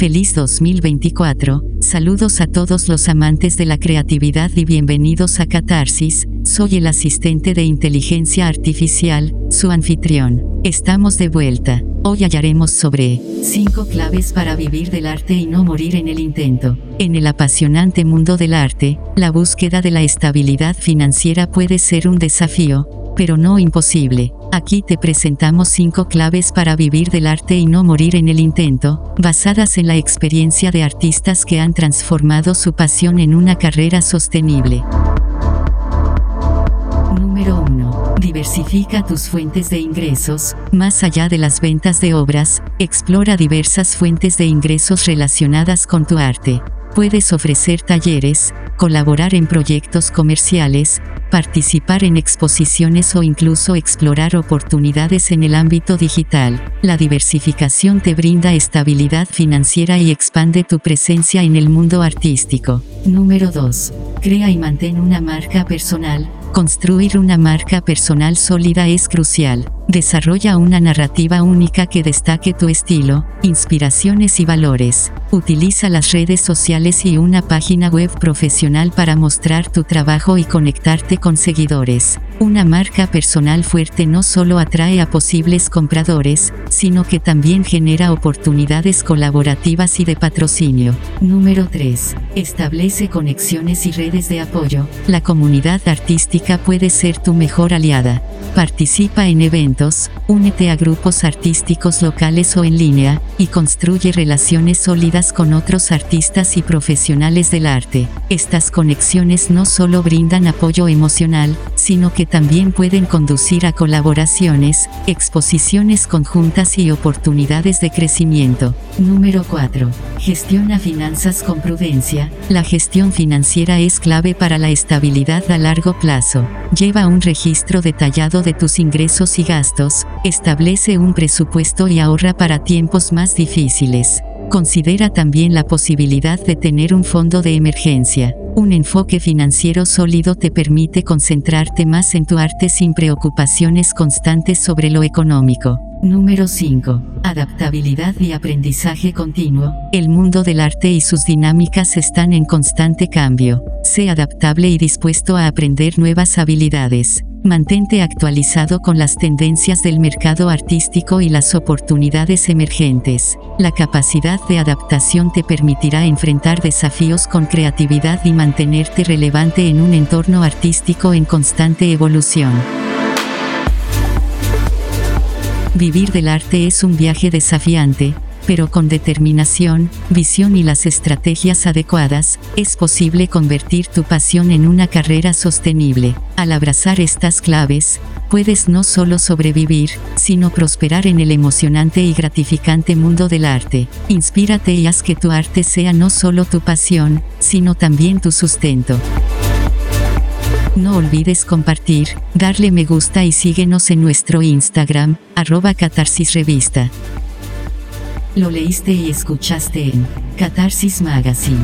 Feliz 2024, saludos a todos los amantes de la creatividad y bienvenidos a Catarsis, soy el asistente de inteligencia artificial, su anfitrión. Estamos de vuelta. Hoy hallaremos sobre 5 claves para vivir del arte y no morir en el intento. En el apasionante mundo del arte, la búsqueda de la estabilidad financiera puede ser un desafío, pero no imposible. Aquí te presentamos 5 claves para vivir del arte y no morir en el intento, basadas en la experiencia de artistas que han transformado su pasión en una carrera sostenible. Número 1. Diversifica tus fuentes de ingresos, más allá de las ventas de obras, explora diversas fuentes de ingresos relacionadas con tu arte. Puedes ofrecer talleres, colaborar en proyectos comerciales, participar en exposiciones o incluso explorar oportunidades en el ámbito digital. La diversificación te brinda estabilidad financiera y expande tu presencia en el mundo artístico. Número 2. Crea y mantén una marca personal. Construir una marca personal sólida es crucial. Desarrolla una narrativa única que destaque tu estilo, inspiraciones y valores. Utiliza las redes sociales y una página web profesional para mostrar tu trabajo y conectarte con seguidores. Una marca personal fuerte no solo atrae a posibles compradores, sino que también genera oportunidades colaborativas y de patrocinio. Número 3. Establece conexiones y redes de apoyo. La comunidad artística puede ser tu mejor aliada. Participa en eventos, únete a grupos artísticos locales o en línea, y construye relaciones sólidas con otros artistas y profesionales del arte. Estas conexiones no solo brindan apoyo emocional, sino que también pueden conducir a colaboraciones, exposiciones conjuntas y oportunidades de crecimiento. Número 4. Gestiona finanzas con prudencia. La gestión financiera es clave para la estabilidad a largo plazo. Lleva un registro detallado de tus ingresos y gastos, establece un presupuesto y ahorra para tiempos más difíciles. Considera también la posibilidad de tener un fondo de emergencia. Un enfoque financiero sólido te permite concentrarte más en tu arte sin preocupaciones constantes sobre lo económico. Número 5. Adaptabilidad y aprendizaje continuo. El mundo del arte y sus dinámicas están en constante cambio. Sé adaptable y dispuesto a aprender nuevas habilidades. Mantente actualizado con las tendencias del mercado artístico y las oportunidades emergentes. La capacidad de adaptación te permitirá enfrentar desafíos con creatividad y mantenerte relevante en un entorno artístico en constante evolución. Vivir del arte es un viaje desafiante, pero con determinación, visión y las estrategias adecuadas, es posible convertir tu pasión en una carrera sostenible. Al abrazar estas claves, puedes no solo sobrevivir, sino prosperar en el emocionante y gratificante mundo del arte. Inspírate y haz que tu arte sea no solo tu pasión, sino también tu sustento. No olvides compartir, darle me gusta y síguenos en nuestro Instagram, arroba catarsis revista. Lo leíste y escuchaste en Catarsis Magazine.